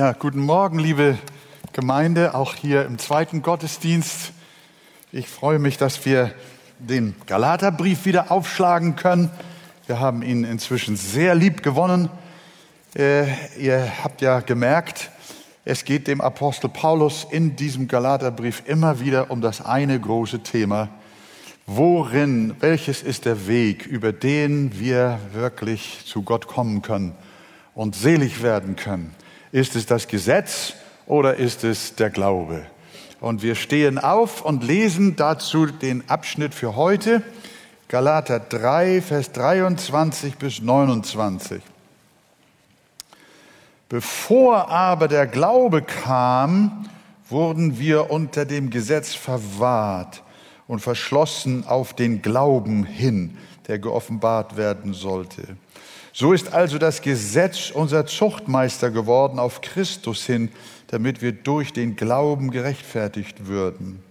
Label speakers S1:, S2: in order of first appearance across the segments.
S1: Ja, guten Morgen, liebe Gemeinde, auch hier im zweiten Gottesdienst. Ich freue mich, dass wir den Galaterbrief wieder aufschlagen können. Wir haben ihn inzwischen sehr lieb gewonnen. Äh, ihr habt ja gemerkt, es geht dem Apostel Paulus in diesem Galaterbrief immer wieder um das eine große Thema. Worin, welches ist der Weg, über den wir wirklich zu Gott kommen können und selig werden können? Ist es das Gesetz oder ist es der Glaube? Und wir stehen auf und lesen dazu den Abschnitt für heute, Galater 3, Vers 23 bis 29. Bevor aber der Glaube kam, wurden wir unter dem Gesetz verwahrt und verschlossen auf den Glauben hin, der geoffenbart werden sollte. So ist also das Gesetz unser Zuchtmeister geworden auf Christus hin, damit wir durch den Glauben gerechtfertigt würden.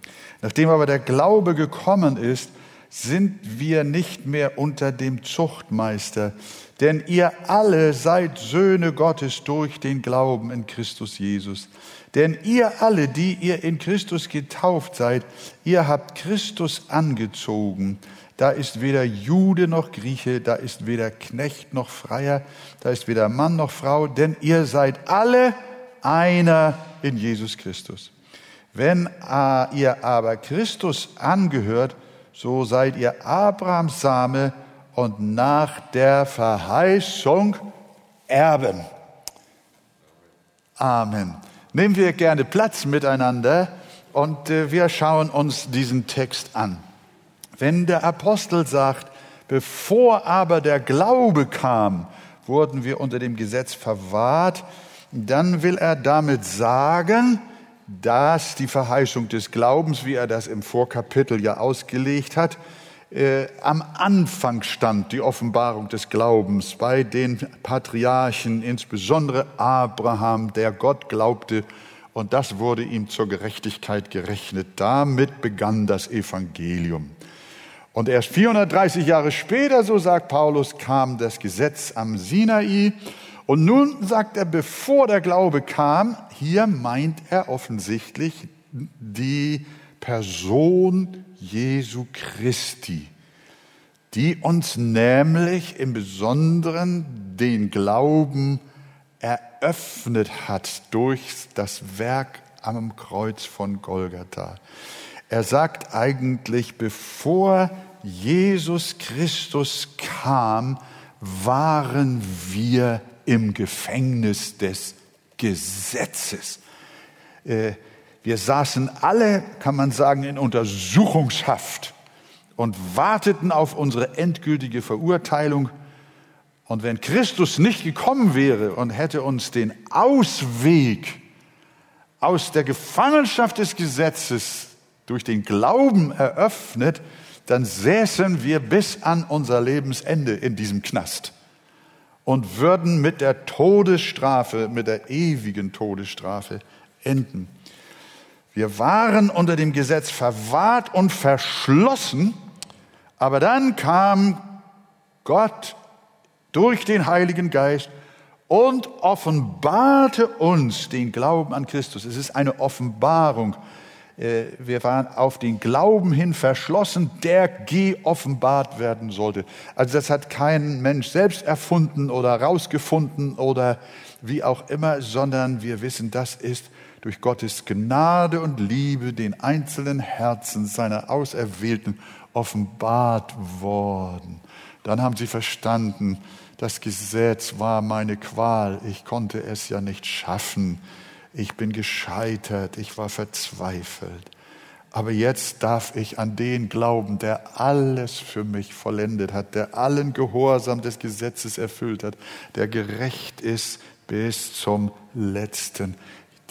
S1: Nachdem aber der Glaube gekommen ist, sind wir nicht mehr unter dem Zuchtmeister, denn ihr alle seid Söhne Gottes durch den Glauben in Christus Jesus. Denn ihr alle, die ihr in Christus getauft seid, ihr habt Christus angezogen. Da ist weder Jude noch Grieche, da ist weder Knecht noch Freier, da ist weder Mann noch Frau, denn ihr seid alle einer in Jesus Christus. Wenn ihr aber Christus angehört, so seid ihr Abrahams Same und nach der Verheißung Erben. Amen. Nehmen wir gerne Platz miteinander und äh, wir schauen uns diesen Text an. Wenn der Apostel sagt, bevor aber der Glaube kam, wurden wir unter dem Gesetz verwahrt, dann will er damit sagen, dass die Verheißung des Glaubens, wie er das im Vorkapitel ja ausgelegt hat, äh, am Anfang stand, die Offenbarung des Glaubens bei den Patriarchen, insbesondere Abraham, der Gott glaubte, und das wurde ihm zur Gerechtigkeit gerechnet. Damit begann das Evangelium. Und erst 430 Jahre später, so sagt Paulus, kam das Gesetz am Sinai. Und nun sagt er, bevor der Glaube kam, hier meint er offensichtlich die Person Jesu Christi, die uns nämlich im Besonderen den Glauben eröffnet hat durch das Werk am Kreuz von Golgatha. Er sagt eigentlich, bevor Jesus Christus kam, waren wir im Gefängnis des Gesetzes. Äh, wir saßen alle, kann man sagen, in Untersuchungshaft und warteten auf unsere endgültige Verurteilung. Und wenn Christus nicht gekommen wäre und hätte uns den Ausweg aus der Gefangenschaft des Gesetzes durch den Glauben eröffnet, dann säßen wir bis an unser Lebensende in diesem Knast und würden mit der Todesstrafe, mit der ewigen Todesstrafe enden. Wir waren unter dem Gesetz verwahrt und verschlossen, aber dann kam Gott durch den Heiligen Geist und offenbarte uns den Glauben an Christus. Es ist eine Offenbarung. Äh, wir waren auf den Glauben hin verschlossen, der geoffenbart werden sollte. Also das hat kein Mensch selbst erfunden oder rausgefunden oder wie auch immer, sondern wir wissen, das ist durch Gottes Gnade und Liebe den einzelnen Herzen seiner Auserwählten offenbart worden. Dann haben sie verstanden, das Gesetz war meine Qual, ich konnte es ja nicht schaffen ich bin gescheitert, ich war verzweifelt. Aber jetzt darf ich an den glauben, der alles für mich vollendet hat, der allen Gehorsam des Gesetzes erfüllt hat, der gerecht ist bis zum letzten.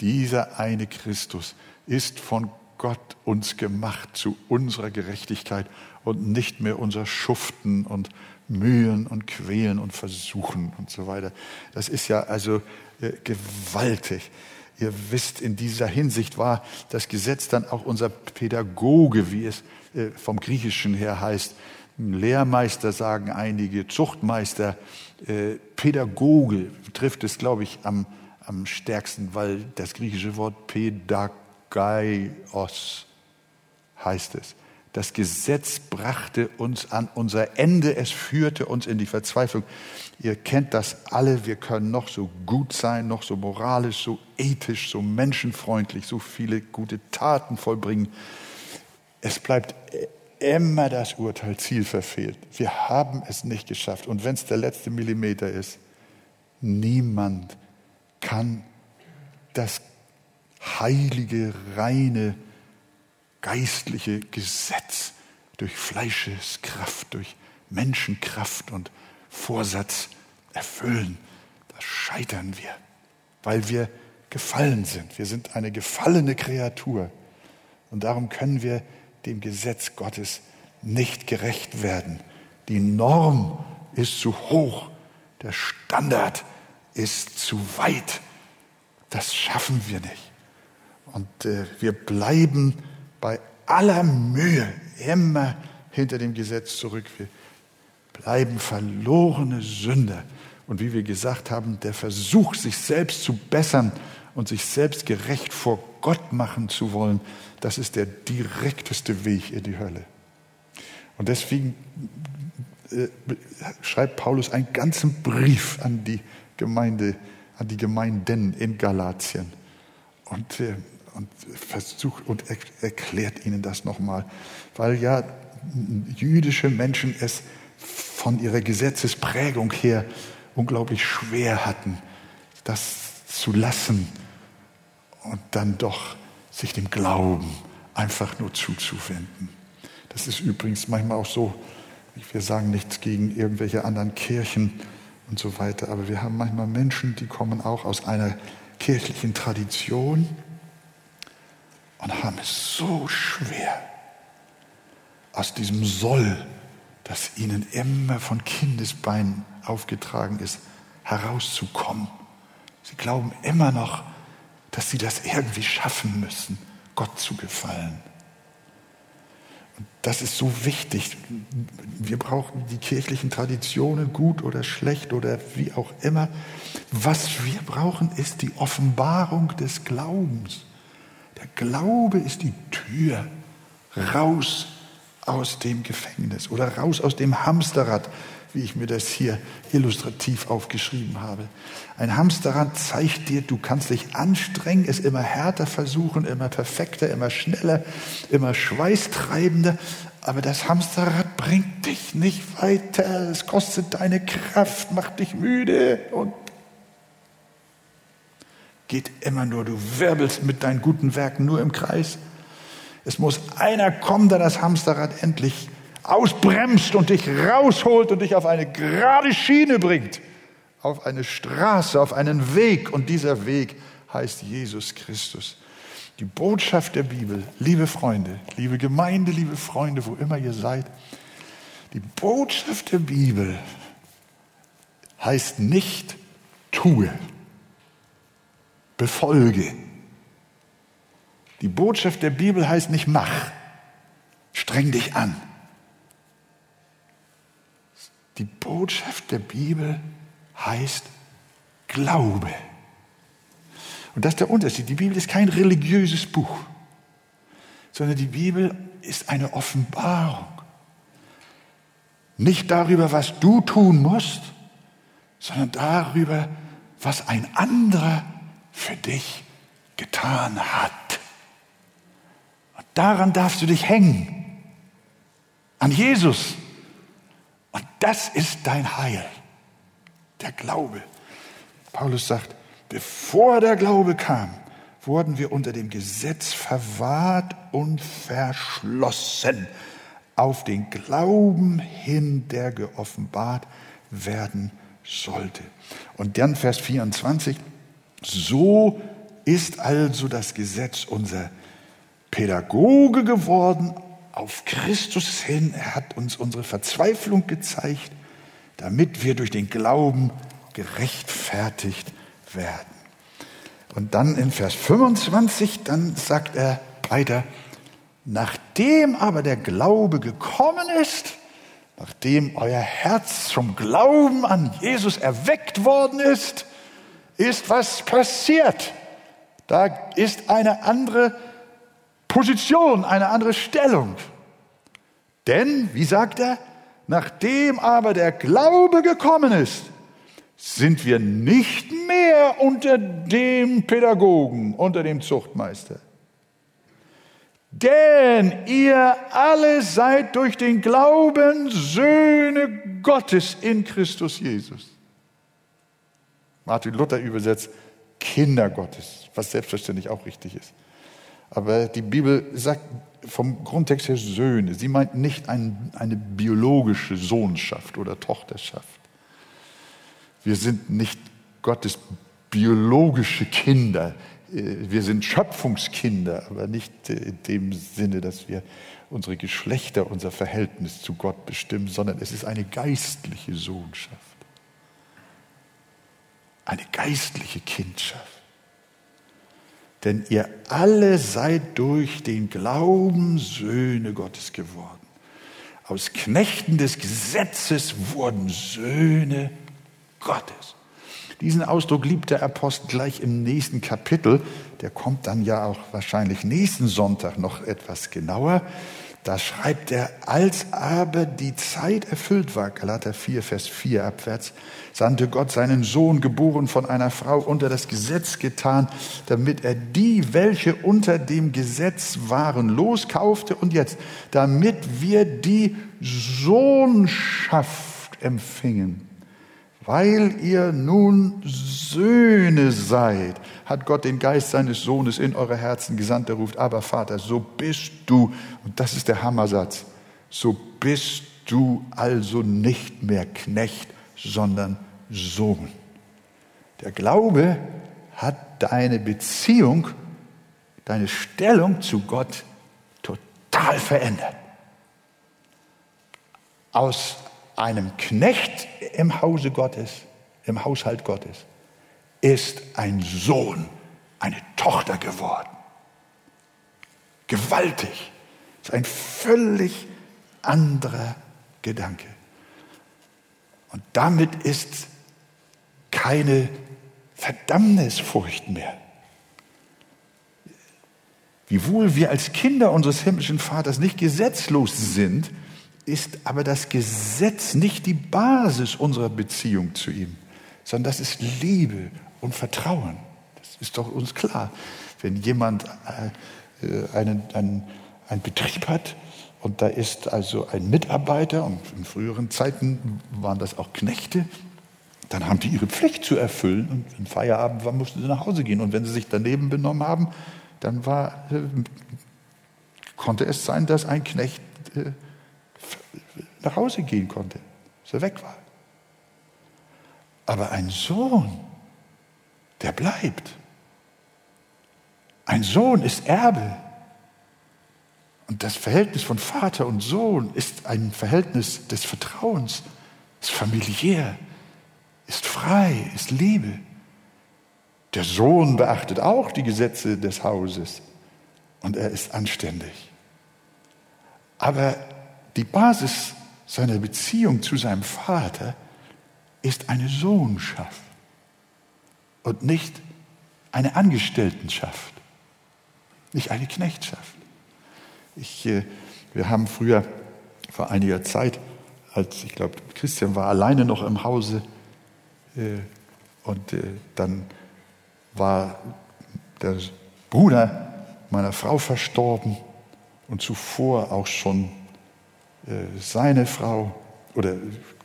S1: Dieser eine Christus ist von Gott uns gemacht zu unserer Gerechtigkeit und nicht mehr unser Schuften und Mühen und Quälen und Versuchen und so weiter. Das ist ja also äh, gewaltig. Ihr wisst, in dieser Hinsicht war das Gesetz dann auch unser Pädagoge, wie es äh, vom Griechischen her heißt. Lehrmeister sagen einige, Zuchtmeister, äh, Pädagoge trifft es, glaube ich, am, am stärksten, weil das griechische Wort Pedagaios heißt es. Das Gesetz brachte uns an unser Ende, es führte uns in die Verzweiflung. Ihr kennt das alle, wir können noch so gut sein, noch so moralisch, so ethisch, so menschenfreundlich, so viele gute Taten vollbringen. Es bleibt immer das Urteil Ziel verfehlt. Wir haben es nicht geschafft. Und wenn es der letzte Millimeter ist, niemand kann das heilige, reine, geistliche Gesetz durch Fleischeskraft, durch Menschenkraft und Vorsatz erfüllen. Da scheitern wir, weil wir gefallen sind. Wir sind eine gefallene Kreatur. Und darum können wir dem Gesetz Gottes nicht gerecht werden. Die Norm ist zu hoch, der Standard ist zu weit. Das schaffen wir nicht. Und äh, wir bleiben bei aller Mühe immer hinter dem Gesetz zurück. Wir bleiben verlorene Sünder. Und wie wir gesagt haben, der Versuch, sich selbst zu bessern und sich selbst gerecht vor Gott machen zu wollen, das ist der direkteste Weg in die Hölle. Und deswegen äh, schreibt Paulus einen ganzen Brief an die Gemeinde, an die Gemeinden in Galatien und, äh, und versucht und erklärt ihnen das nochmal, weil ja jüdische Menschen es von ihrer Gesetzesprägung her unglaublich schwer hatten, das zu lassen und dann doch sich dem Glauben einfach nur zuzuwenden. Das ist übrigens manchmal auch so, wir sagen nichts gegen irgendwelche anderen Kirchen und so weiter, aber wir haben manchmal Menschen, die kommen auch aus einer kirchlichen Tradition und haben es so schwer, aus diesem Soll, das ihnen immer von Kindesbeinen aufgetragen ist, herauszukommen. Sie glauben immer noch, dass sie das irgendwie schaffen müssen, Gott zu gefallen. Und das ist so wichtig. Wir brauchen die kirchlichen Traditionen, gut oder schlecht oder wie auch immer. Was wir brauchen, ist die Offenbarung des Glaubens. Der Glaube ist die Tür raus aus dem Gefängnis oder raus aus dem Hamsterrad, wie ich mir das hier illustrativ aufgeschrieben habe. Ein Hamsterrad zeigt dir, du kannst dich anstrengen, es immer härter versuchen, immer perfekter, immer schneller, immer schweißtreibender, aber das Hamsterrad bringt dich nicht weiter. Es kostet deine Kraft, macht dich müde und geht immer nur, du wirbelst mit deinen guten Werken nur im Kreis. Es muss einer kommen, der das Hamsterrad endlich ausbremst und dich rausholt und dich auf eine gerade Schiene bringt, auf eine Straße, auf einen Weg. Und dieser Weg heißt Jesus Christus. Die Botschaft der Bibel, liebe Freunde, liebe Gemeinde, liebe Freunde, wo immer ihr seid, die Botschaft der Bibel heißt nicht tue, befolge. Die Botschaft der Bibel heißt nicht mach, streng dich an. Die Botschaft der Bibel heißt Glaube. Und das ist der Unterschied. Die Bibel ist kein religiöses Buch, sondern die Bibel ist eine Offenbarung. Nicht darüber, was du tun musst, sondern darüber, was ein anderer für dich getan hat. Und daran darfst du dich hängen. An Jesus. Und das ist dein Heil, der Glaube. Paulus sagt, bevor der Glaube kam, wurden wir unter dem Gesetz verwahrt und verschlossen auf den Glauben hin, der geoffenbart werden sollte. Und dann Vers 24, so ist also das Gesetz unser Pädagoge geworden auf Christus hin. Er hat uns unsere Verzweiflung gezeigt, damit wir durch den Glauben gerechtfertigt werden. Und dann in Vers 25, dann sagt er weiter, nachdem aber der Glaube gekommen ist, nachdem euer Herz zum Glauben an Jesus erweckt worden ist, ist was passiert. Da ist eine andere Position, eine andere Stellung. Denn, wie sagt er, nachdem aber der Glaube gekommen ist, sind wir nicht mehr unter dem Pädagogen, unter dem Zuchtmeister. Denn ihr alle seid durch den Glauben Söhne Gottes in Christus Jesus. Martin Luther übersetzt Kinder Gottes, was selbstverständlich auch richtig ist. Aber die Bibel sagt vom Grundtext her Söhne. Sie meint nicht ein, eine biologische Sohnschaft oder Tochterschaft. Wir sind nicht Gottes biologische Kinder. Wir sind Schöpfungskinder, aber nicht in dem Sinne, dass wir unsere Geschlechter, unser Verhältnis zu Gott bestimmen, sondern es ist eine geistliche Sohnschaft. Eine geistliche Kindschaft. Denn ihr alle seid durch den Glauben Söhne Gottes geworden. Aus Knechten des Gesetzes wurden Söhne Gottes. Diesen Ausdruck liebt der Apostel gleich im nächsten Kapitel. Der kommt dann ja auch wahrscheinlich nächsten Sonntag noch etwas genauer. Da schreibt er, als aber die Zeit erfüllt war, Galater 4, Vers 4 abwärts, sandte Gott seinen Sohn, geboren von einer Frau, unter das Gesetz getan, damit er die, welche unter dem Gesetz waren, loskaufte und jetzt, damit wir die Sohnschaft empfingen. Weil ihr nun Söhne seid, hat Gott den Geist seines Sohnes in eure Herzen gesandt, der ruft, aber Vater, so bist du, und das ist der Hammersatz, so bist du also nicht mehr Knecht, sondern Sohn. Der Glaube hat deine Beziehung, deine Stellung zu Gott total verändert. Aus einem Knecht im Hause Gottes, im Haushalt Gottes, ist ein Sohn, eine Tochter geworden. Gewaltig. Das ist ein völlig anderer Gedanke. Und damit ist keine Verdammnisfurcht mehr. Wiewohl wir als Kinder unseres himmlischen Vaters nicht gesetzlos sind, ist aber das Gesetz nicht die Basis unserer Beziehung zu ihm, sondern das ist Liebe und Vertrauen. Das ist doch uns klar. Wenn jemand äh, einen, einen, einen Betrieb hat und da ist also ein Mitarbeiter, und in früheren Zeiten waren das auch Knechte, dann haben die ihre Pflicht zu erfüllen und wenn Feierabend war, mussten sie nach Hause gehen. Und wenn sie sich daneben benommen haben, dann war, äh, konnte es sein, dass ein Knecht äh, nach Hause gehen konnte, dass er weg war. Aber ein Sohn, der bleibt. Ein Sohn ist Erbe. Und das Verhältnis von Vater und Sohn ist ein Verhältnis des Vertrauens, ist familiär, ist frei, ist Liebe. Der Sohn beachtet auch die Gesetze des Hauses und er ist anständig. Aber die Basis seiner Beziehung zu seinem Vater ist eine Sohnschaft und nicht eine Angestelltenschaft, nicht eine Knechtschaft. Ich, äh, wir haben früher vor einiger Zeit, als ich glaube, Christian war alleine noch im Hause äh, und äh, dann war der Bruder meiner Frau verstorben und zuvor auch schon seine Frau oder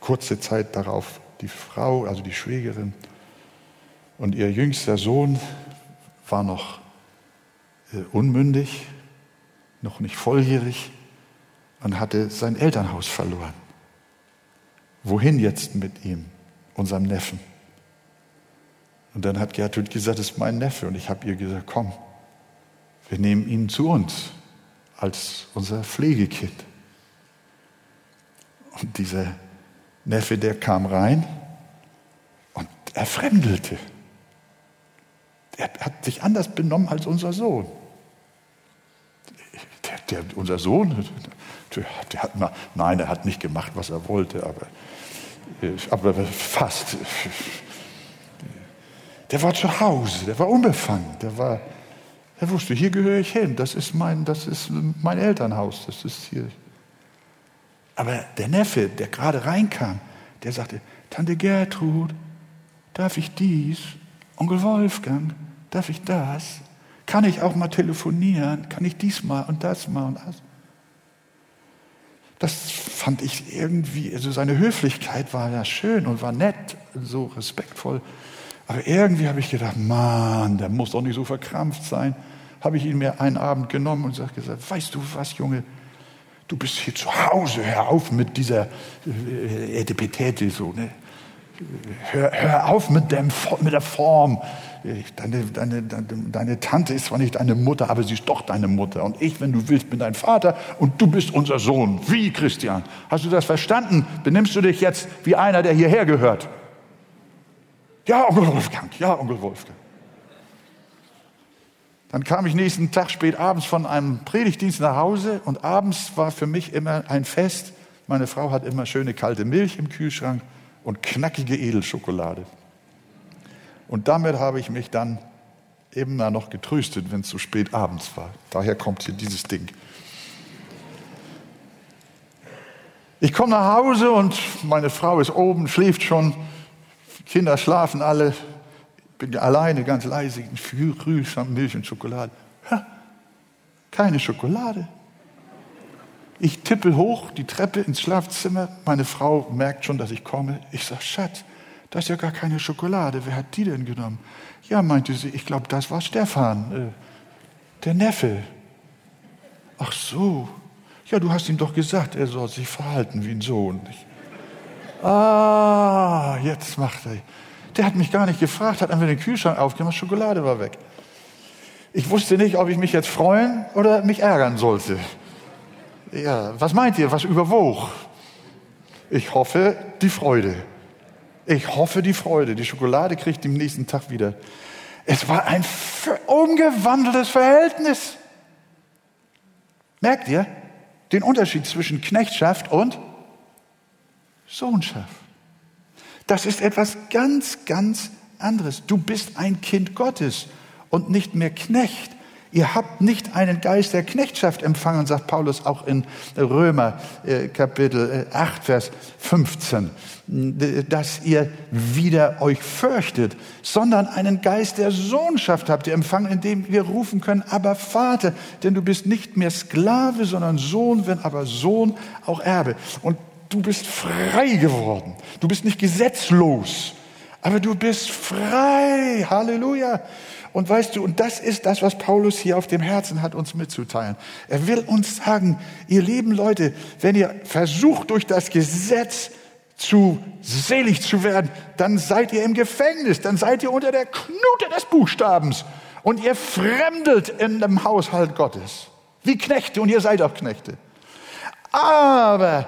S1: kurze Zeit darauf die Frau, also die Schwägerin. Und ihr jüngster Sohn war noch unmündig, noch nicht volljährig und hatte sein Elternhaus verloren. Wohin jetzt mit ihm, unserem Neffen? Und dann hat Gertrud gesagt, das ist mein Neffe. Und ich habe ihr gesagt, komm, wir nehmen ihn zu uns als unser Pflegekind. Und dieser Neffe, der kam rein und er fremdelte. Er hat sich anders benommen als unser Sohn der, unser Sohn, der, der hat nein, er hat nicht gemacht, was er wollte, aber, aber fast. der war zu Hause, der war unbefangen, der war, er wusste, hier gehöre ich hin, das ist mein, das ist mein Elternhaus, das ist hier. Aber der Neffe, der gerade reinkam, der sagte, Tante Gertrud, darf ich dies? Onkel Wolfgang, darf ich das? Kann ich auch mal telefonieren? Kann ich dies mal und das mal und das? Das fand ich irgendwie, also seine Höflichkeit war ja schön und war nett, so respektvoll. Aber irgendwie habe ich gedacht, Mann, der muss doch nicht so verkrampft sein. Habe ich ihn mir einen Abend genommen und gesagt, weißt du was, Junge, du bist hier zu Hause, hör auf mit dieser äh, Etipetete, so, ne? Hör, hör auf mit, dem, mit der Form. Deine, deine, deine, Tante ist zwar nicht deine Mutter, aber sie ist doch deine Mutter. Und ich, wenn du willst, bin dein Vater und du bist unser Sohn. Wie, Christian? Hast du das verstanden? Benimmst du dich jetzt wie einer, der hierher gehört? Ja, Onkel Wolfgang. Ja, Onkel Wolfgang. Dann kam ich nächsten Tag spät abends von einem Predigtdienst nach Hause und abends war für mich immer ein Fest. Meine Frau hat immer schöne kalte Milch im Kühlschrank und knackige Edelschokolade. Und damit habe ich mich dann eben noch getröstet, wenn es so spät abends war. Daher kommt hier dieses Ding. Ich komme nach Hause und meine Frau ist oben, schläft schon. Kinder schlafen alle. Ich bin alleine, ganz leise. Kühlschrank, Milch und Schokolade. Keine Schokolade. Ich tippe hoch die Treppe ins Schlafzimmer. Meine Frau merkt schon, dass ich komme. Ich sage, Schatz, da ist ja gar keine Schokolade. Wer hat die denn genommen? Ja, meinte sie, ich glaube, das war Stefan, äh, der Neffe. Ach so. Ja, du hast ihm doch gesagt, er soll sich verhalten wie ein Sohn. Ich, ah, jetzt macht er. Der hat mich gar nicht gefragt, hat einfach den Kühlschrank aufgemacht, Schokolade war weg. Ich wusste nicht, ob ich mich jetzt freuen oder mich ärgern sollte. Ja, was meint ihr? Was überwog? Ich hoffe, die Freude. Ich hoffe die Freude. Die Schokolade kriegt im nächsten Tag wieder. Es war ein umgewandeltes Verhältnis. Merkt ihr den Unterschied zwischen Knechtschaft und Sohnschaft? Das ist etwas ganz, ganz anderes. Du bist ein Kind Gottes und nicht mehr Knecht. Ihr habt nicht einen Geist der Knechtschaft empfangen, sagt Paulus auch in Römer äh, Kapitel 8, äh, Vers 15, dass ihr wieder euch fürchtet, sondern einen Geist der Sohnschaft habt ihr empfangen, indem wir rufen können, aber Vater, denn du bist nicht mehr Sklave, sondern Sohn, wenn aber Sohn auch Erbe. Und du bist frei geworden. Du bist nicht gesetzlos, aber du bist frei. Halleluja. Und weißt du, und das ist das, was Paulus hier auf dem Herzen hat, uns mitzuteilen. Er will uns sagen, ihr lieben Leute, wenn ihr versucht, durch das Gesetz zu selig zu werden, dann seid ihr im Gefängnis, dann seid ihr unter der Knute des Buchstabens und ihr fremdelt in dem Haushalt Gottes. Wie Knechte und ihr seid auch Knechte. Aber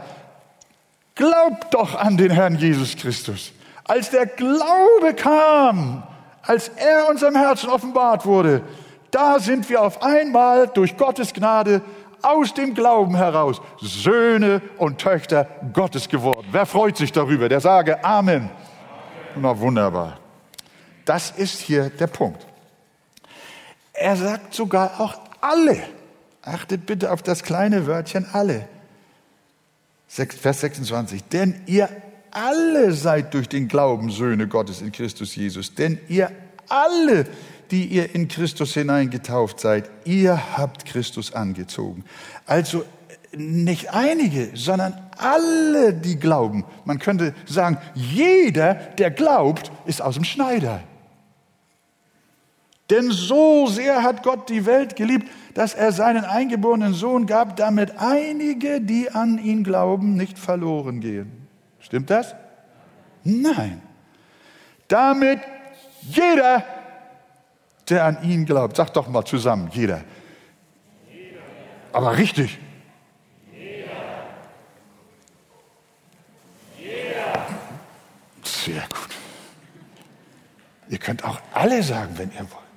S1: glaubt doch an den Herrn Jesus Christus. Als der Glaube kam, als er unserem Herzen offenbart wurde, da sind wir auf einmal durch Gottes Gnade aus dem Glauben heraus Söhne und Töchter Gottes geworden. Wer freut sich darüber? Der sage Amen. Na wunderbar. Das ist hier der Punkt. Er sagt sogar auch alle. Achtet bitte auf das kleine Wörtchen alle. Vers 26. Denn ihr alle seid durch den Glauben Söhne Gottes in Christus Jesus. Denn ihr alle, die ihr in Christus hineingetauft seid, ihr habt Christus angezogen. Also nicht einige, sondern alle, die glauben. Man könnte sagen, jeder, der glaubt, ist aus dem Schneider. Denn so sehr hat Gott die Welt geliebt, dass er seinen eingeborenen Sohn gab, damit einige, die an ihn glauben, nicht verloren gehen. Stimmt das? Nein. Damit jeder, der an ihn glaubt. Sag doch mal zusammen, jeder. jeder. Aber richtig. Jeder. Jeder. Sehr gut. Ihr könnt auch alle sagen, wenn ihr wollt.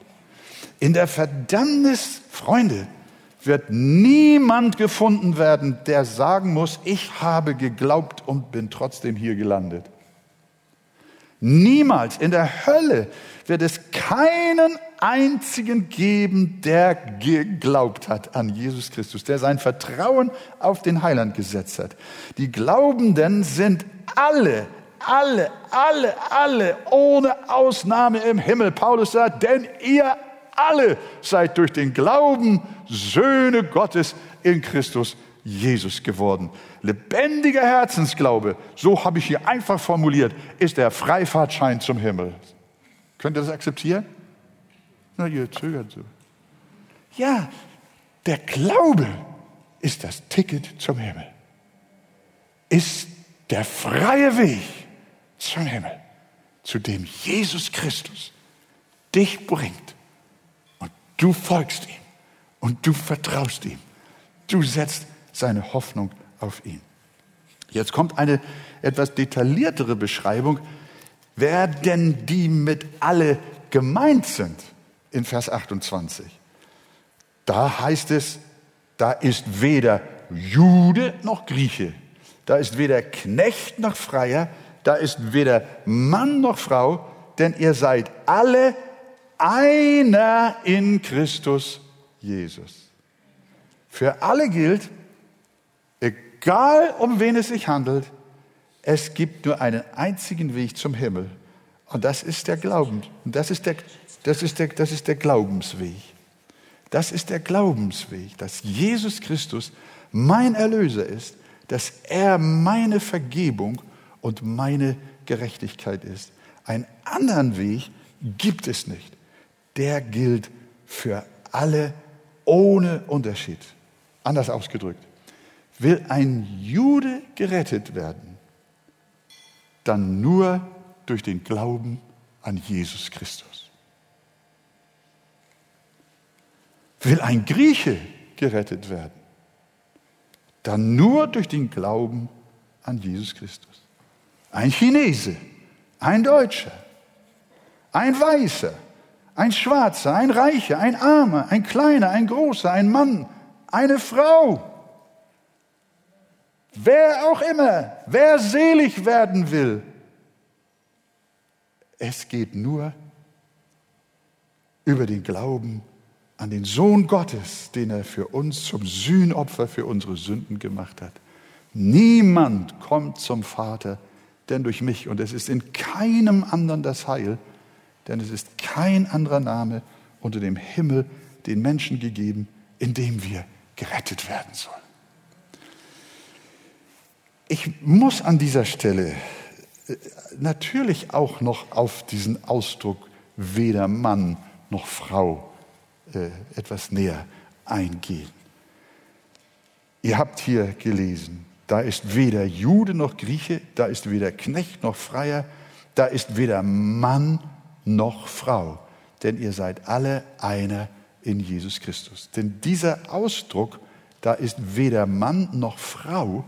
S1: In der Verdammnis, Freunde, wird niemand gefunden werden, der sagen muss, ich habe geglaubt und bin trotzdem hier gelandet. Niemals in der Hölle wird es keinen einzigen geben, der geglaubt hat an Jesus Christus, der sein Vertrauen auf den Heiland gesetzt hat. Die Glaubenden sind alle, alle, alle, alle ohne Ausnahme im Himmel. Paulus sagt, denn ihr alle seid durch den Glauben Söhne Gottes in Christus Jesus geworden. Lebendiger Herzensglaube, so habe ich hier einfach formuliert, ist der Freifahrtschein zum Himmel. Könnt ihr das akzeptieren? Na, ihr zögert so. Ja, der Glaube ist das Ticket zum Himmel. Ist der freie Weg zum Himmel, zu dem Jesus Christus dich bringt. Du folgst ihm und du vertraust ihm. Du setzt seine Hoffnung auf ihn. Jetzt kommt eine etwas detailliertere Beschreibung, wer denn die mit alle gemeint sind in Vers 28. Da heißt es, da ist weder Jude noch Grieche, da ist weder Knecht noch Freier, da ist weder Mann noch Frau, denn ihr seid alle einer in Christus Jesus. Für alle gilt, egal um wen es sich handelt, es gibt nur einen einzigen Weg zum Himmel. Und das ist der Glauben. Und das ist der, das ist der, das ist der Glaubensweg. Das ist der Glaubensweg, dass Jesus Christus mein Erlöser ist, dass er meine Vergebung und meine Gerechtigkeit ist. Einen anderen Weg gibt es nicht. Der gilt für alle ohne Unterschied. Anders ausgedrückt, will ein Jude gerettet werden, dann nur durch den Glauben an Jesus Christus. Will ein Grieche gerettet werden, dann nur durch den Glauben an Jesus Christus. Ein Chinese, ein Deutscher, ein Weißer, ein Schwarzer, ein Reicher, ein Armer, ein Kleiner, ein Großer, ein Mann, eine Frau. Wer auch immer, wer selig werden will, es geht nur über den Glauben an den Sohn Gottes, den er für uns zum Sühnopfer für unsere Sünden gemacht hat. Niemand kommt zum Vater, denn durch mich. Und es ist in keinem anderen das Heil, denn es ist kein anderer Name unter dem Himmel den Menschen gegeben, in dem wir gerettet werden sollen. Ich muss an dieser Stelle äh, natürlich auch noch auf diesen Ausdruck weder Mann noch Frau äh, etwas näher eingehen. Ihr habt hier gelesen, da ist weder Jude noch Grieche, da ist weder Knecht noch Freier, da ist weder Mann noch Frau, denn ihr seid alle einer in Jesus Christus. Denn dieser Ausdruck, da ist weder Mann noch Frau,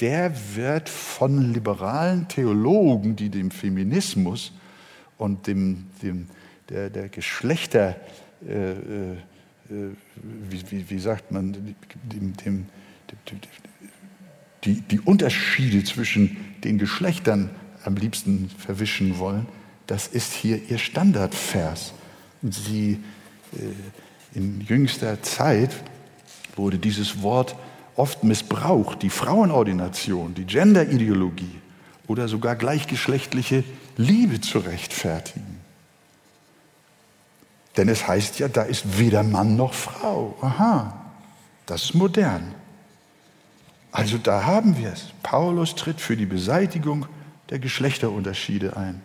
S1: der wird von liberalen Theologen, die dem Feminismus und dem, dem der, der Geschlechter, äh, äh, wie, wie, wie, sagt man, dem, dem, die, die Unterschiede zwischen den Geschlechtern am liebsten verwischen wollen, das ist hier ihr Standardvers. Sie, äh, in jüngster Zeit wurde dieses Wort oft missbraucht, die Frauenordination, die Genderideologie oder sogar gleichgeschlechtliche Liebe zu rechtfertigen. Denn es heißt ja, da ist weder Mann noch Frau. Aha, das ist modern. Also da haben wir es. Paulus tritt für die Beseitigung der Geschlechterunterschiede ein.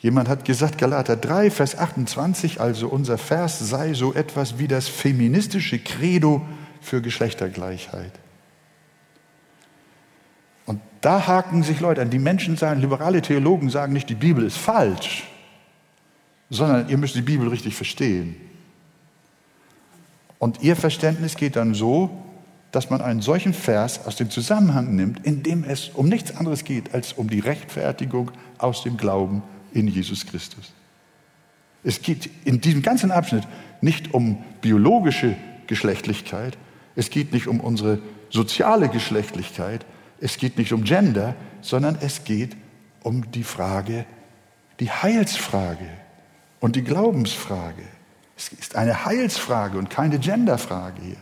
S1: Jemand hat gesagt, Galater 3, Vers 28, also unser Vers sei so etwas wie das feministische Credo für Geschlechtergleichheit. Und da haken sich Leute an. Die Menschen sagen, liberale Theologen sagen nicht, die Bibel ist falsch, sondern ihr müsst die Bibel richtig verstehen. Und ihr Verständnis geht dann so, dass man einen solchen Vers aus dem Zusammenhang nimmt, in dem es um nichts anderes geht als um die Rechtfertigung aus dem Glauben in Jesus Christus. Es geht in diesem ganzen Abschnitt nicht um biologische Geschlechtlichkeit, es geht nicht um unsere soziale Geschlechtlichkeit, es geht nicht um Gender, sondern es geht um die Frage, die Heilsfrage und die Glaubensfrage. Es ist eine Heilsfrage und keine Genderfrage hier.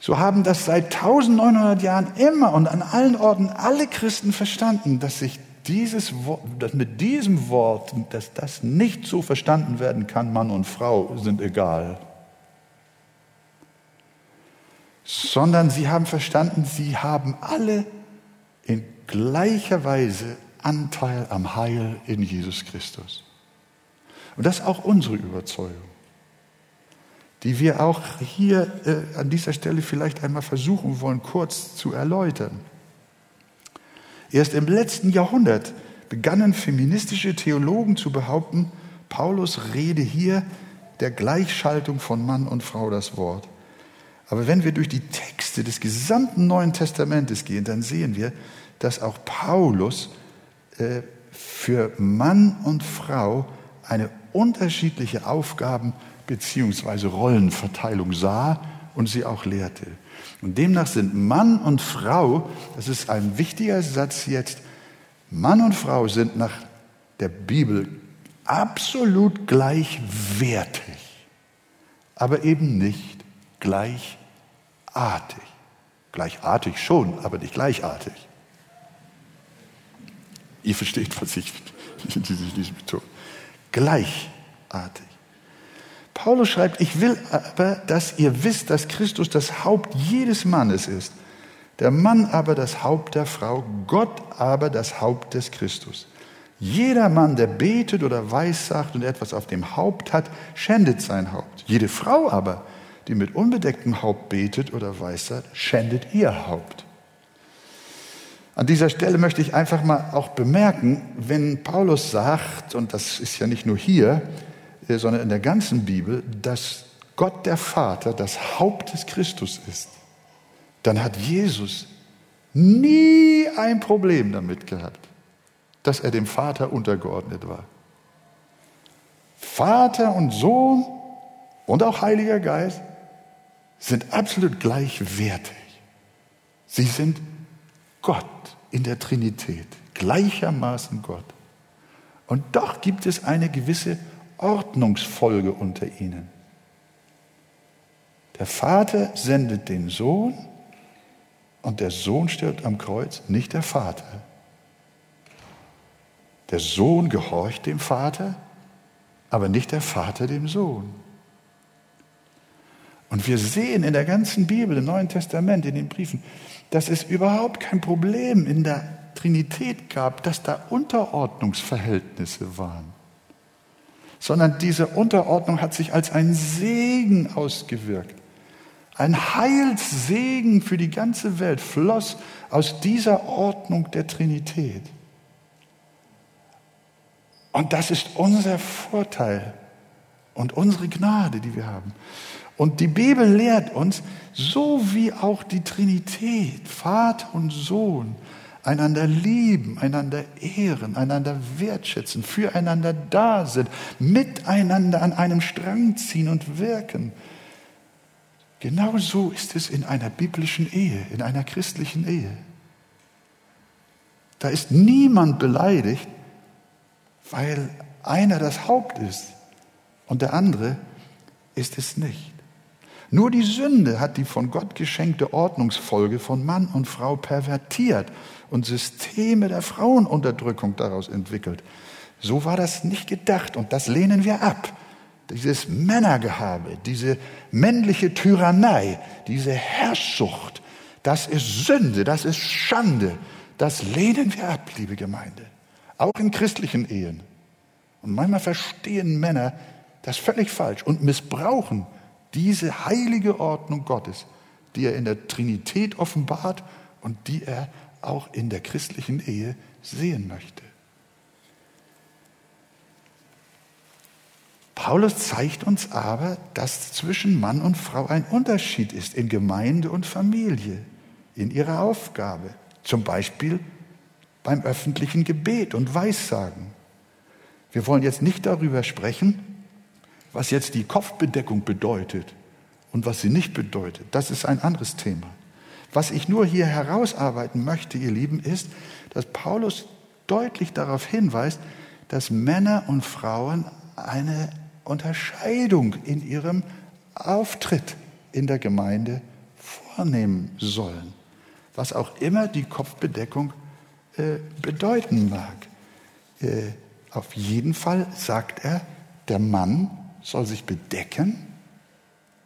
S1: So haben das seit 1900 Jahren immer und an allen Orten alle Christen verstanden, dass sich dieses dass mit diesem Wort, dass das nicht so verstanden werden kann, Mann und Frau sind egal. Sondern sie haben verstanden, sie haben alle in gleicher Weise Anteil am Heil in Jesus Christus. Und das ist auch unsere Überzeugung, die wir auch hier äh, an dieser Stelle vielleicht einmal versuchen wollen, kurz zu erläutern. Erst im letzten Jahrhundert begannen feministische Theologen zu behaupten, Paulus rede hier der Gleichschaltung von Mann und Frau das Wort. Aber wenn wir durch die Texte des gesamten Neuen Testamentes gehen, dann sehen wir, dass auch Paulus äh, für Mann und Frau eine unterschiedliche Aufgaben bzw. Rollenverteilung sah und sie auch lehrte. Und demnach sind Mann und Frau, das ist ein wichtiger Satz jetzt, Mann und Frau sind nach der Bibel absolut gleichwertig, aber eben nicht gleichartig. Gleichartig schon, aber nicht gleichartig. Ihr versteht, was ich in diesem betone. Gleichartig. Paulus schreibt, ich will aber, dass ihr wisst, dass Christus das Haupt jedes Mannes ist, der Mann aber das Haupt der Frau, Gott aber das Haupt des Christus. Jeder Mann, der betet oder weissagt und etwas auf dem Haupt hat, schändet sein Haupt. Jede Frau aber, die mit unbedecktem Haupt betet oder weissagt, schändet ihr Haupt. An dieser Stelle möchte ich einfach mal auch bemerken, wenn Paulus sagt, und das ist ja nicht nur hier, sondern in der ganzen Bibel, dass Gott der Vater das Haupt des Christus ist, dann hat Jesus nie ein Problem damit gehabt, dass er dem Vater untergeordnet war. Vater und Sohn und auch Heiliger Geist sind absolut gleichwertig. Sie sind Gott in der Trinität, gleichermaßen Gott. Und doch gibt es eine gewisse Ordnungsfolge unter ihnen. Der Vater sendet den Sohn und der Sohn stirbt am Kreuz, nicht der Vater. Der Sohn gehorcht dem Vater, aber nicht der Vater dem Sohn. Und wir sehen in der ganzen Bibel, im Neuen Testament, in den Briefen, dass es überhaupt kein Problem in der Trinität gab, dass da Unterordnungsverhältnisse waren sondern diese Unterordnung hat sich als ein Segen ausgewirkt. Ein Heilssegen für die ganze Welt floss aus dieser Ordnung der Trinität. Und das ist unser Vorteil und unsere Gnade, die wir haben. Und die Bibel lehrt uns, so wie auch die Trinität, Vater und Sohn, einander lieben, einander ehren, einander wertschätzen, füreinander da sind, miteinander an einem Strang ziehen und wirken. Genau so ist es in einer biblischen Ehe, in einer christlichen Ehe. Da ist niemand beleidigt, weil einer das Haupt ist und der andere ist es nicht. Nur die Sünde hat die von Gott geschenkte Ordnungsfolge von Mann und Frau pervertiert und Systeme der Frauenunterdrückung daraus entwickelt. So war das nicht gedacht und das lehnen wir ab. Dieses Männergehabe, diese männliche Tyrannei, diese Herrschsucht, das ist Sünde, das ist Schande. Das lehnen wir ab, liebe Gemeinde. Auch in christlichen Ehen. Und manchmal verstehen Männer das völlig falsch und missbrauchen diese heilige Ordnung Gottes, die er in der Trinität offenbart und die er auch in der christlichen Ehe sehen möchte. Paulus zeigt uns aber, dass zwischen Mann und Frau ein Unterschied ist in Gemeinde und Familie, in ihrer Aufgabe, zum Beispiel beim öffentlichen Gebet und Weissagen. Wir wollen jetzt nicht darüber sprechen, was jetzt die Kopfbedeckung bedeutet und was sie nicht bedeutet. Das ist ein anderes Thema. Was ich nur hier herausarbeiten möchte, ihr Lieben, ist, dass Paulus deutlich darauf hinweist, dass Männer und Frauen eine Unterscheidung in ihrem Auftritt in der Gemeinde vornehmen sollen, was auch immer die Kopfbedeckung äh, bedeuten mag. Äh, auf jeden Fall sagt er, der Mann soll sich bedecken,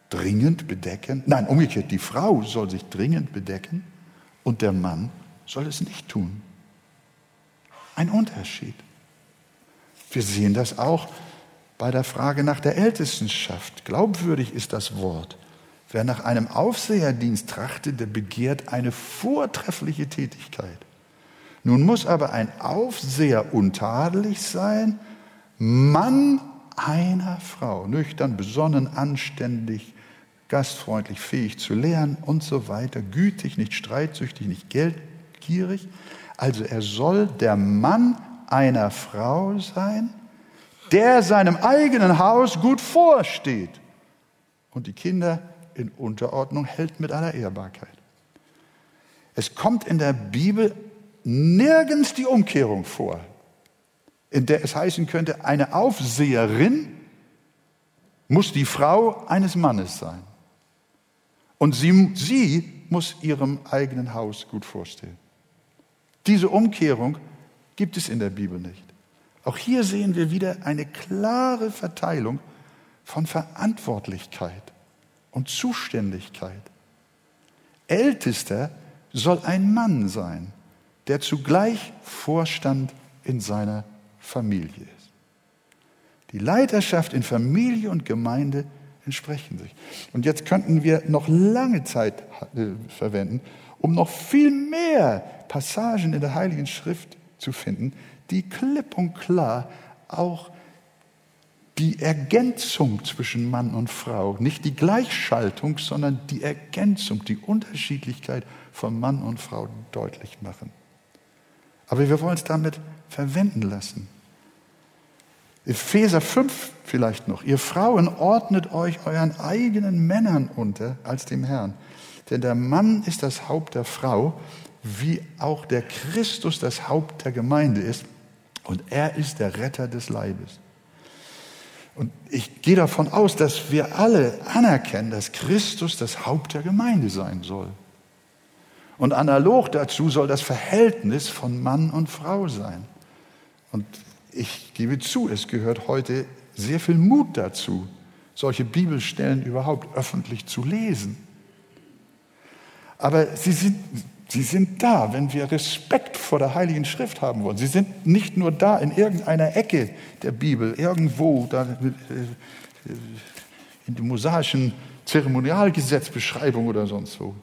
S1: dringend bedecken. Nein, umgekehrt, die Frau soll sich dringend bedecken und der Mann soll es nicht tun. Ein Unterschied. Wir sehen das auch bei der Frage nach der Ältestenschaft. Glaubwürdig ist das Wort. Wer nach einem Aufseherdienst trachtet, der begehrt eine vortreffliche Tätigkeit. Nun muss aber ein Aufseher untadelig sein, Mann einer Frau, nüchtern, besonnen, anständig, gastfreundlich, fähig zu lehren und so weiter, gütig, nicht streitsüchtig, nicht geldgierig. Also er soll der Mann einer Frau sein, der seinem eigenen Haus gut vorsteht und die Kinder in Unterordnung hält mit aller Ehrbarkeit. Es kommt in der Bibel nirgends die Umkehrung vor, in der es heißen könnte, eine Aufseherin muss die Frau eines Mannes sein. Und sie, sie muss ihrem eigenen Haus gut vorstehen. Diese Umkehrung gibt es in der Bibel nicht. Auch hier sehen wir wieder eine klare Verteilung von Verantwortlichkeit und Zuständigkeit. Ältester soll ein Mann sein, der zugleich Vorstand in seiner Familie ist. Die Leiterschaft in Familie und Gemeinde entsprechen sich. Und jetzt könnten wir noch lange Zeit äh, verwenden, um noch viel mehr Passagen in der Heiligen Schrift zu finden, die klipp und klar auch die Ergänzung zwischen Mann und Frau, nicht die Gleichschaltung, sondern die Ergänzung, die Unterschiedlichkeit von Mann und Frau deutlich machen. Aber wir wollen es damit verwenden lassen. Epheser 5 vielleicht noch. Ihr Frauen ordnet euch euren eigenen Männern unter als dem Herrn. Denn der Mann ist das Haupt der Frau, wie auch der Christus das Haupt der Gemeinde ist. Und er ist der Retter des Leibes. Und ich gehe davon aus, dass wir alle anerkennen, dass Christus das Haupt der Gemeinde sein soll. Und analog dazu soll das Verhältnis von Mann und Frau sein. Und ich gebe zu, es gehört heute sehr viel Mut dazu, solche Bibelstellen überhaupt öffentlich zu lesen. Aber sie sind, sie sind da, wenn wir Respekt vor der Heiligen Schrift haben wollen. Sie sind nicht nur da in irgendeiner Ecke der Bibel, irgendwo da, äh, in der mosaischen Zeremonialgesetzbeschreibung oder sonst wo,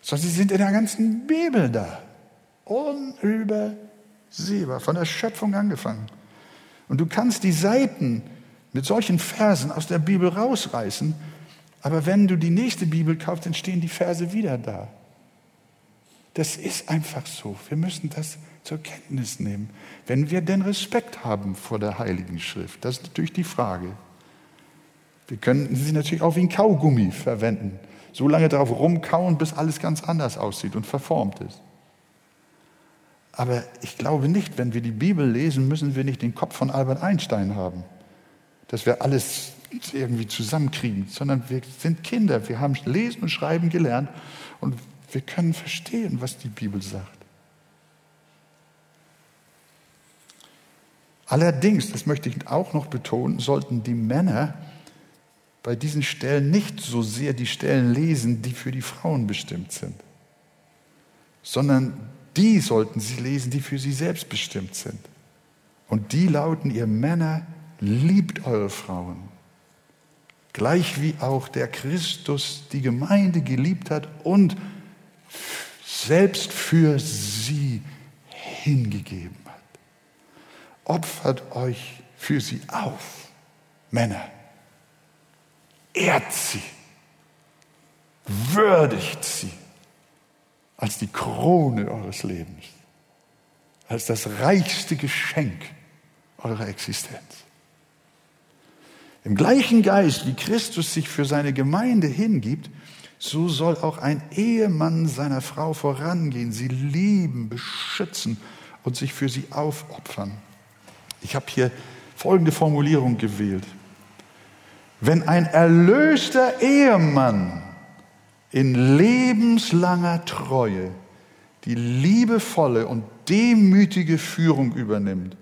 S1: sondern sie sind in der ganzen Bibel da. Unübersehbar, von der Schöpfung angefangen. Und du kannst die Seiten mit solchen Versen aus der Bibel rausreißen, aber wenn du die nächste Bibel kaufst, dann stehen die Verse wieder da. Das ist einfach so. Wir müssen das zur Kenntnis nehmen. Wenn wir denn Respekt haben vor der Heiligen Schrift, das ist natürlich die Frage. Wir können sie natürlich auch wie ein Kaugummi verwenden. So lange darauf rumkauen, bis alles ganz anders aussieht und verformt ist. Aber ich glaube nicht, wenn wir die Bibel lesen, müssen wir nicht den Kopf von Albert Einstein haben, dass wir alles irgendwie zusammenkriegen, sondern wir sind Kinder, wir haben Lesen und Schreiben gelernt und wir können verstehen, was die Bibel sagt. Allerdings, das möchte ich auch noch betonen, sollten die Männer bei diesen Stellen nicht so sehr die Stellen lesen, die für die Frauen bestimmt sind, sondern die sollten sie lesen, die für sie selbst bestimmt sind. Und die lauten, ihr Männer, liebt eure Frauen. Gleich wie auch der Christus die Gemeinde geliebt hat und selbst für sie hingegeben hat. Opfert euch für sie auf, Männer. Ehrt sie, würdigt sie als die Krone eures Lebens, als das reichste Geschenk eurer Existenz. Im gleichen Geist, wie Christus sich für seine Gemeinde hingibt, so soll auch ein Ehemann seiner Frau vorangehen, sie lieben, beschützen und sich für sie aufopfern. Ich habe hier folgende Formulierung gewählt. Wenn ein erlöster Ehemann in lebenslanger Treue die liebevolle und demütige Führung übernimmt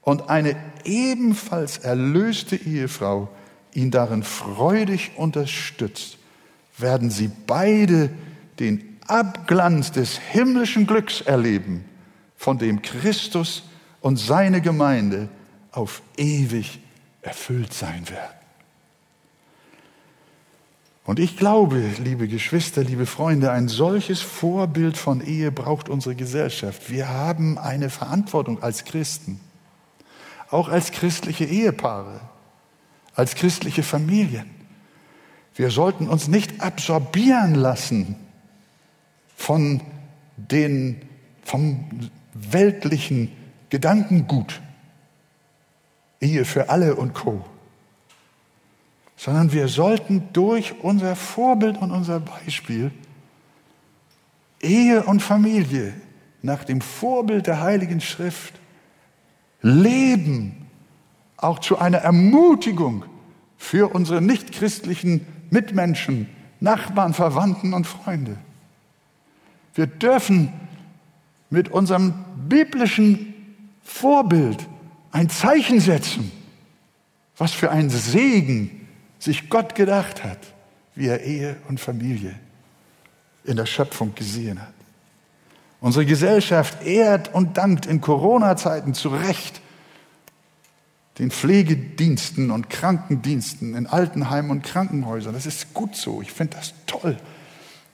S1: und eine ebenfalls erlöste Ehefrau ihn darin freudig unterstützt, werden sie beide den Abglanz des himmlischen Glücks erleben, von dem Christus und seine Gemeinde auf ewig erfüllt sein werden. Und ich glaube, liebe Geschwister, liebe Freunde, ein solches Vorbild von Ehe braucht unsere Gesellschaft. Wir haben eine Verantwortung als Christen, auch als christliche Ehepaare, als christliche Familien. Wir sollten uns nicht absorbieren lassen von den, vom weltlichen Gedankengut. Ehe für alle und Co sondern wir sollten durch unser Vorbild und unser Beispiel Ehe und Familie nach dem Vorbild der Heiligen Schrift leben, auch zu einer Ermutigung für unsere nichtchristlichen Mitmenschen, Nachbarn, Verwandten und Freunde. Wir dürfen mit unserem biblischen Vorbild ein Zeichen setzen, was für ein Segen sich Gott gedacht hat, wie er Ehe und Familie in der Schöpfung gesehen hat. Unsere Gesellschaft ehrt und dankt in Corona-Zeiten zu Recht den Pflegediensten und Krankendiensten in Altenheimen und Krankenhäusern. Das ist gut so. Ich finde das toll,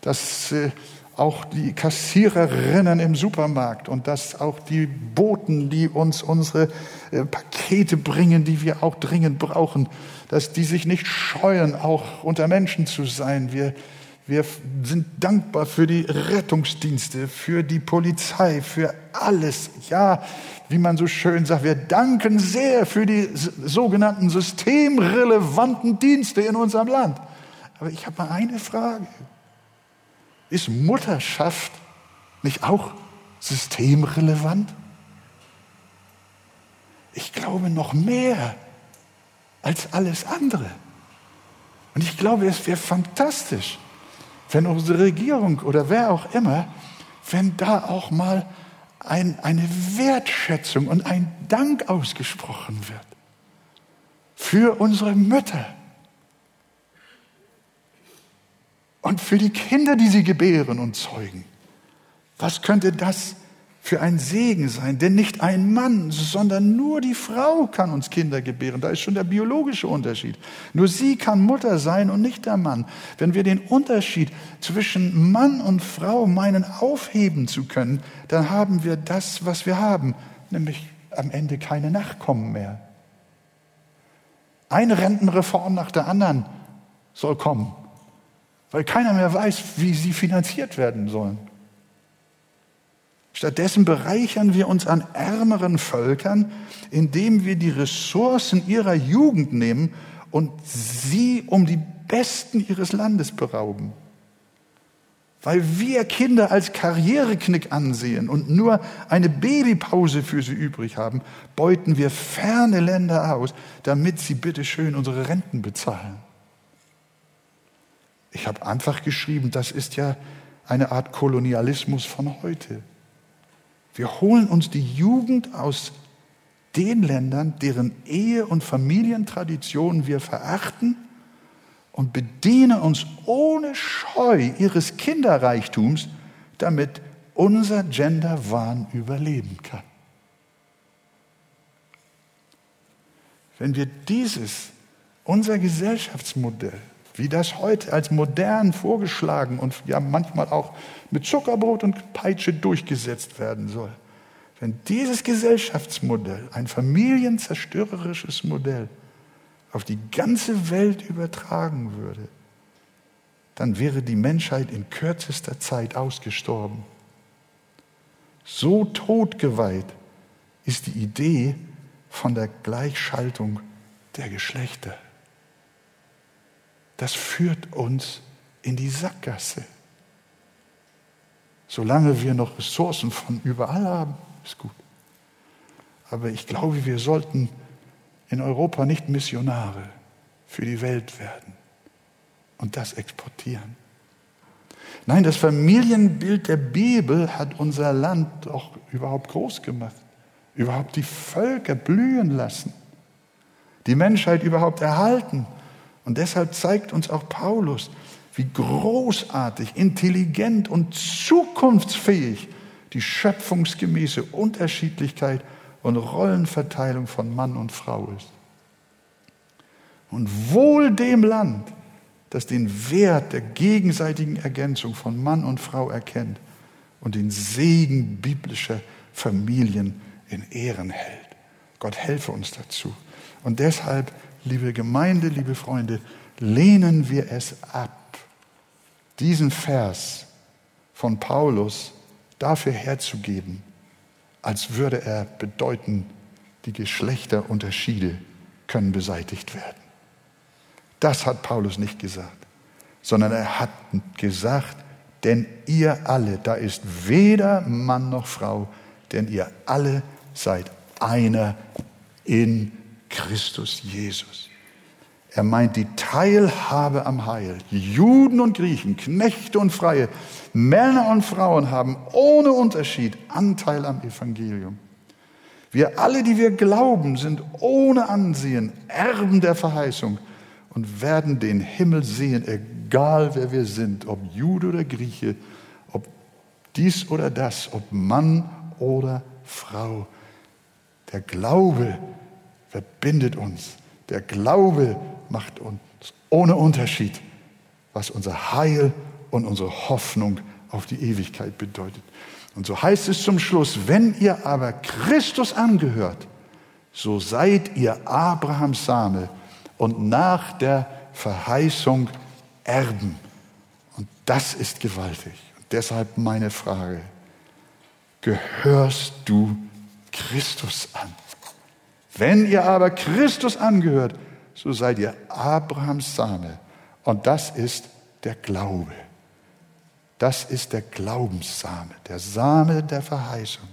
S1: dass äh, auch die Kassiererinnen im Supermarkt und dass auch die Boten, die uns unsere äh, Pakete bringen, die wir auch dringend brauchen, dass die sich nicht scheuen, auch unter Menschen zu sein. Wir, wir sind dankbar für die Rettungsdienste, für die Polizei, für alles. Ja, wie man so schön sagt, wir danken sehr für die sogenannten systemrelevanten Dienste in unserem Land. Aber ich habe mal eine Frage. Ist Mutterschaft nicht auch systemrelevant? Ich glaube noch mehr als alles andere. Und ich glaube, es wäre fantastisch, wenn unsere Regierung oder wer auch immer, wenn da auch mal ein, eine Wertschätzung und ein Dank ausgesprochen wird für unsere Mütter und für die Kinder, die sie gebären und zeugen. Was könnte das für ein Segen sein? Denn nicht ein Mann, sondern nur die Frau kann uns Kinder gebären. Da ist schon der biologische Unterschied. Nur sie kann Mutter sein und nicht der Mann. Wenn wir den Unterschied zwischen Mann und Frau meinen aufheben zu können, dann haben wir das, was wir haben, nämlich am Ende keine Nachkommen mehr. Eine Rentenreform nach der anderen soll kommen weil keiner mehr weiß, wie sie finanziert werden sollen. Stattdessen bereichern wir uns an ärmeren Völkern, indem wir die Ressourcen ihrer Jugend nehmen und sie um die Besten ihres Landes berauben. Weil wir Kinder als Karriereknick ansehen und nur eine Babypause für sie übrig haben, beuten wir ferne Länder aus, damit sie bitteschön unsere Renten bezahlen. Ich habe einfach geschrieben, das ist ja eine Art Kolonialismus von heute. Wir holen uns die Jugend aus den Ländern, deren Ehe- und Familientraditionen wir verachten und bedienen uns ohne Scheu ihres Kinderreichtums, damit unser Genderwahn überleben kann. Wenn wir dieses, unser Gesellschaftsmodell, wie das heute als modern vorgeschlagen und ja manchmal auch mit Zuckerbrot und Peitsche durchgesetzt werden soll. Wenn dieses Gesellschaftsmodell, ein familienzerstörerisches Modell, auf die ganze Welt übertragen würde, dann wäre die Menschheit in kürzester Zeit ausgestorben. So totgeweiht ist die Idee von der Gleichschaltung der Geschlechter das führt uns in die Sackgasse. Solange wir noch Ressourcen von überall haben, ist gut. Aber ich glaube, wir sollten in Europa nicht Missionare für die Welt werden und das exportieren. Nein, das Familienbild der Bibel hat unser Land auch überhaupt groß gemacht, überhaupt die Völker blühen lassen, die Menschheit überhaupt erhalten. Und deshalb zeigt uns auch Paulus, wie großartig, intelligent und zukunftsfähig die schöpfungsgemäße Unterschiedlichkeit und Rollenverteilung von Mann und Frau ist. Und wohl dem Land, das den Wert der gegenseitigen Ergänzung von Mann und Frau erkennt und den Segen biblischer Familien in Ehren hält. Gott helfe uns dazu. Und deshalb, liebe Gemeinde, liebe Freunde, lehnen wir es ab, diesen Vers von Paulus dafür herzugeben, als würde er bedeuten, die Geschlechterunterschiede können beseitigt werden. Das hat Paulus nicht gesagt, sondern er hat gesagt, denn ihr alle, da ist weder Mann noch Frau, denn ihr alle seid einer in Christus Jesus. Er meint die Teilhabe am Heil. Juden und Griechen, Knechte und Freie, Männer und Frauen haben ohne Unterschied Anteil am Evangelium. Wir alle, die wir glauben, sind ohne Ansehen Erben der Verheißung und werden den Himmel sehen, egal wer wir sind, ob Jude oder Grieche, ob dies oder das, ob Mann oder Frau. Der Glaube verbindet uns. Der Glaube macht uns ohne Unterschied, was unser Heil und unsere Hoffnung auf die Ewigkeit bedeutet. Und so heißt es zum Schluss, wenn ihr aber Christus angehört, so seid ihr Abrahams Same und nach der Verheißung erben. Und das ist gewaltig. Und deshalb meine Frage, gehörst du Christus an? Wenn ihr aber Christus angehört, so seid ihr Abrahams Same. Und das ist der Glaube. Das ist der Glaubenssame, der Same der Verheißung.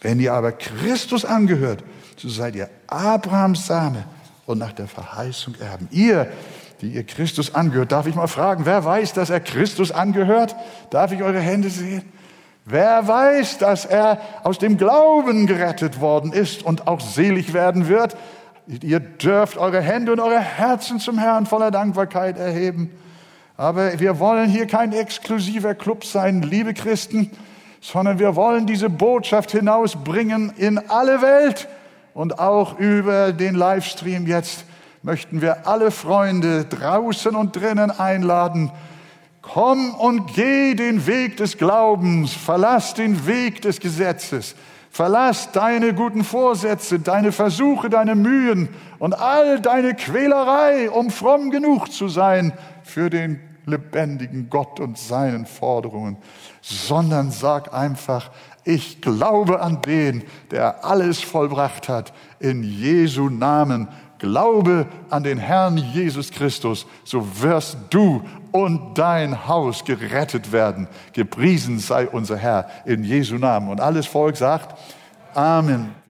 S1: Wenn ihr aber Christus angehört, so seid ihr Abrahams Same und nach der Verheißung erben. Ihr, die ihr Christus angehört, darf ich mal fragen, wer weiß, dass er Christus angehört? Darf ich eure Hände sehen? Wer weiß, dass er aus dem Glauben gerettet worden ist und auch selig werden wird? Ihr dürft eure Hände und eure Herzen zum Herrn voller Dankbarkeit erheben. Aber wir wollen hier kein exklusiver Club sein, liebe Christen, sondern wir wollen diese Botschaft hinausbringen in alle Welt und auch über den Livestream jetzt möchten wir alle Freunde draußen und drinnen einladen. Komm und geh den Weg des Glaubens, verlass den Weg des Gesetzes, verlass deine guten Vorsätze, deine Versuche, deine Mühen und all deine Quälerei, um fromm genug zu sein für den lebendigen Gott und seinen Forderungen, sondern sag einfach, ich glaube an den, der alles vollbracht hat. In Jesu Namen. Glaube an den Herrn Jesus Christus, so wirst du und dein Haus gerettet werden. Gepriesen sei unser Herr in Jesu Namen. Und alles Volk sagt Amen.